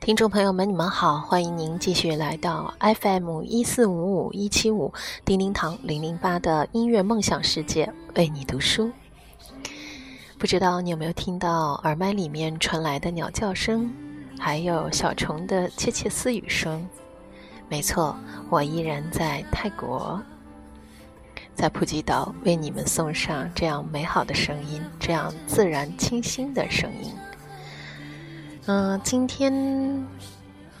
听众朋友们，你们好，欢迎您继续来到 FM 一四五五一七五叮叮堂零零八的音乐梦想世界，为你读书。不知道你有没有听到耳麦里面传来的鸟叫声，还有小虫的窃窃私语声？没错，我依然在泰国，在普吉岛为你们送上这样美好的声音，这样自然清新的声音。嗯，今天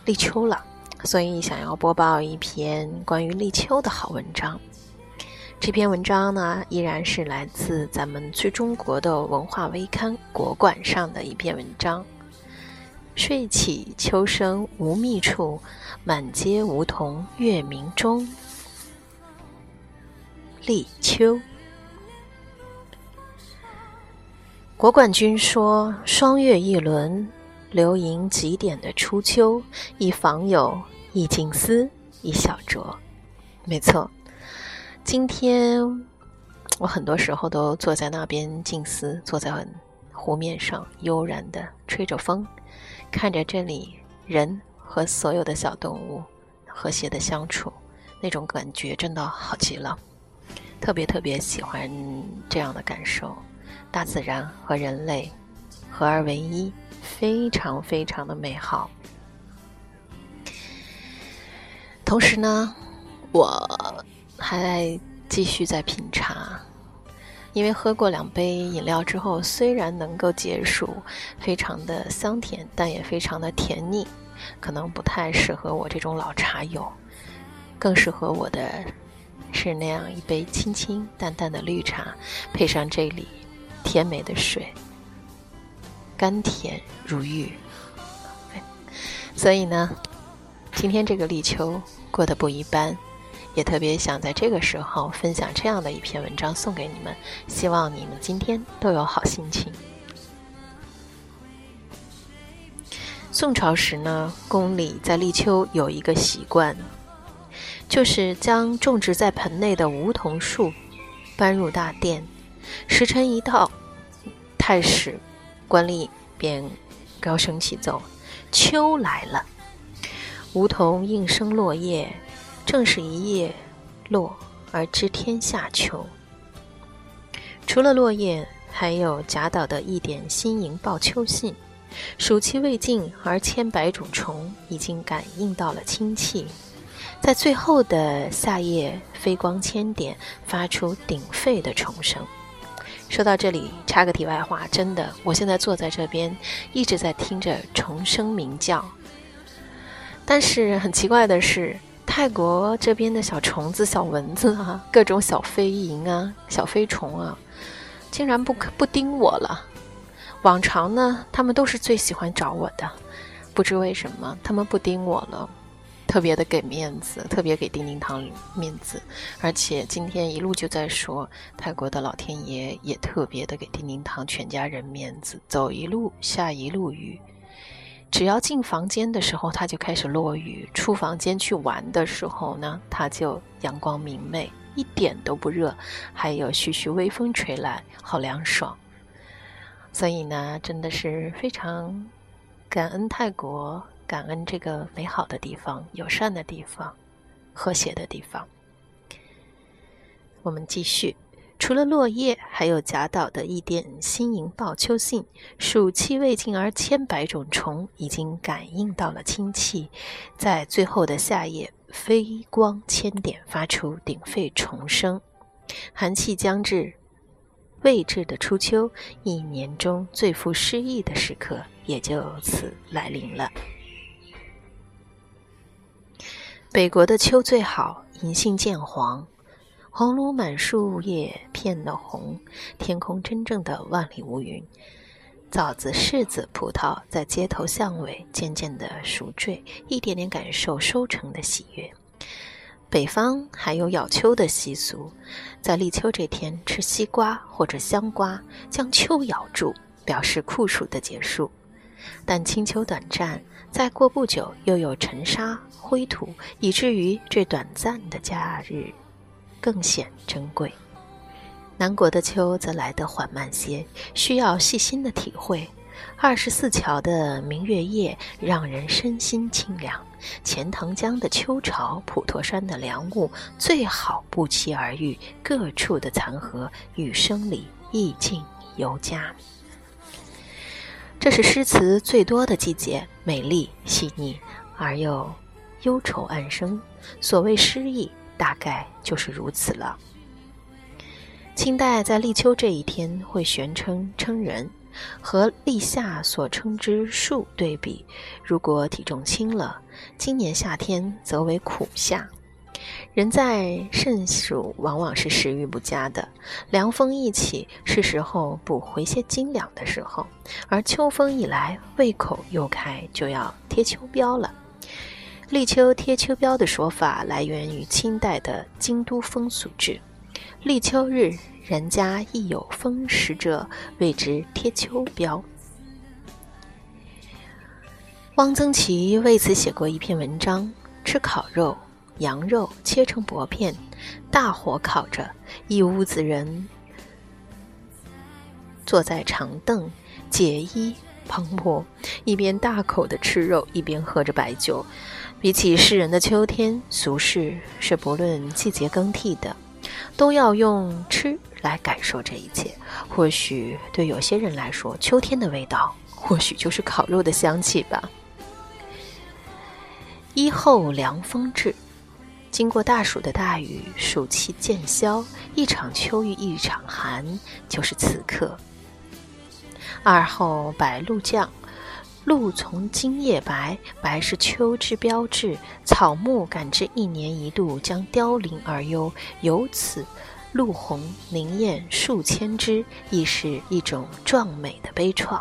立秋了，所以想要播报一篇关于立秋的好文章。这篇文章呢，依然是来自咱们最中国的文化微刊《国馆》上的一篇文章。睡起秋声无觅处，满街梧桐月明中。立秋，国馆君说：“霜月一轮。”流萤几点的初秋，一房有，一静思，一小酌。没错，今天我很多时候都坐在那边静思，坐在湖面上悠然的吹着风，看着这里人和所有的小动物和谐的相处，那种感觉真的好极了。特别特别喜欢这样的感受，大自然和人类合二为一。非常非常的美好。同时呢，我还继续在品茶，因为喝过两杯饮料之后，虽然能够解暑，非常的香甜，但也非常的甜腻，可能不太适合我这种老茶友。更适合我的是那样一杯清清淡淡的绿茶，配上这里甜美的水。甘甜如玉，所以呢，今天这个立秋过得不一般，也特别想在这个时候分享这样的一篇文章送给你们，希望你们今天都有好心情。宋朝时呢，宫里在立秋有一个习惯，就是将种植在盆内的梧桐树搬入大殿，时辰一到，太史。官吏便高声启奏：“秋来了，梧桐应声落叶，正是一叶落而知天下秋。”除了落叶，还有贾岛的一点新颖报秋信。暑气未尽，而千百种虫已经感应到了清气，在最后的夏夜，飞光千点，发出鼎沸的虫声。说到这里，插个题外话，真的，我现在坐在这边，一直在听着虫声鸣叫。但是很奇怪的是，泰国这边的小虫子、小蚊子啊，各种小飞蝇啊、小飞虫啊，竟然不不叮我了。往常呢，他们都是最喜欢找我的，不知为什么，他们不叮我了。特别的给面子，特别给叮叮糖面子，而且今天一路就在说泰国的老天爷也特别的给叮叮糖全家人面子，走一路下一路雨，只要进房间的时候它就开始落雨，出房间去玩的时候呢，它就阳光明媚，一点都不热，还有徐徐微风吹来，好凉爽。所以呢，真的是非常感恩泰国。感恩这个美好的地方、友善的地方、和谐的地方。我们继续，除了落叶，还有贾岛的一点新迎报秋信。暑气未尽，而千百种虫已经感应到了清气，在最后的夏夜，飞光千点，发出鼎沸虫声。寒气将至，未至的初秋，一年中最富诗意的时刻，也就此来临了。北国的秋最好，银杏渐黄，红芦满树叶片的红，天空真正的万里无云。枣子、柿子、葡萄在街头巷尾渐渐的熟坠，一点点感受收成的喜悦。北方还有咬秋的习俗，在立秋这天吃西瓜或者香瓜，将秋咬住，表示酷暑的结束。但清秋短暂，再过不久又有尘沙灰土，以至于这短暂的假日更显珍贵。南国的秋则来得缓慢些，需要细心的体会。二十四桥的明月夜让人身心清凉，钱塘江的秋潮，普陀山的凉雾，最好不期而遇。各处的残荷，雨声里意境尤佳。这是诗词最多的季节，美丽细腻而又忧愁暗生。所谓诗意，大概就是如此了。清代在立秋这一天会悬称称人，和立夏所称之数对比。如果体重轻了，今年夏天则为苦夏。人在盛暑往往是食欲不佳的，凉风一起是时候补回些精粮的时候，而秋风一来，胃口又开，就要贴秋膘了。立秋贴秋膘的说法来源于清代的京都风俗志。立秋日，人家亦有丰食者，谓之贴秋膘。汪曾祺为此写过一篇文章：吃烤肉，羊肉切成薄片，大火烤着，一屋子人坐在长凳，解衣蓬勃，一边大口的吃肉，一边喝着白酒。比起诗人的秋天，俗世是不论季节更替的。都要用吃来感受这一切。或许对有些人来说，秋天的味道，或许就是烤肉的香气吧。一后凉风至，经过大暑的大雨，暑气渐消，一场秋雨一场寒，就是此刻。二后白露降。露从今夜白，白是秋之标志。草木感知一年一度将凋零而忧，由此露红凝艳数千枝，亦是一种壮美的悲怆。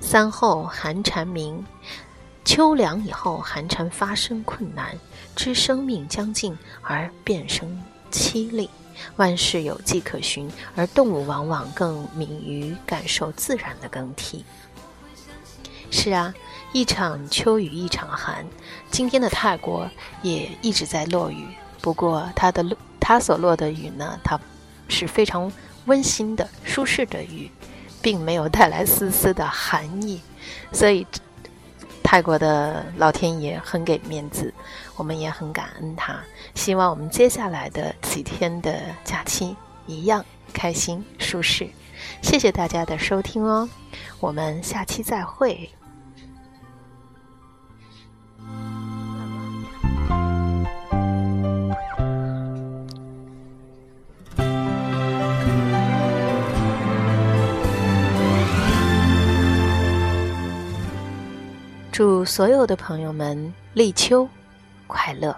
三后寒蝉鸣，秋凉以后，寒蝉发生困难，知生命将尽而变生凄厉。万事有迹可循，而动物往往更敏于感受自然的更替。是啊，一场秋雨一场寒。今天的泰国也一直在落雨，不过它的，它所落的雨呢，它是非常温馨的、舒适的雨，并没有带来丝丝的寒意。所以，泰国的老天爷很给面子，我们也很感恩他。希望我们接下来的几天的假期一样开心舒适。谢谢大家的收听哦，我们下期再会。祝所有的朋友们立秋快乐！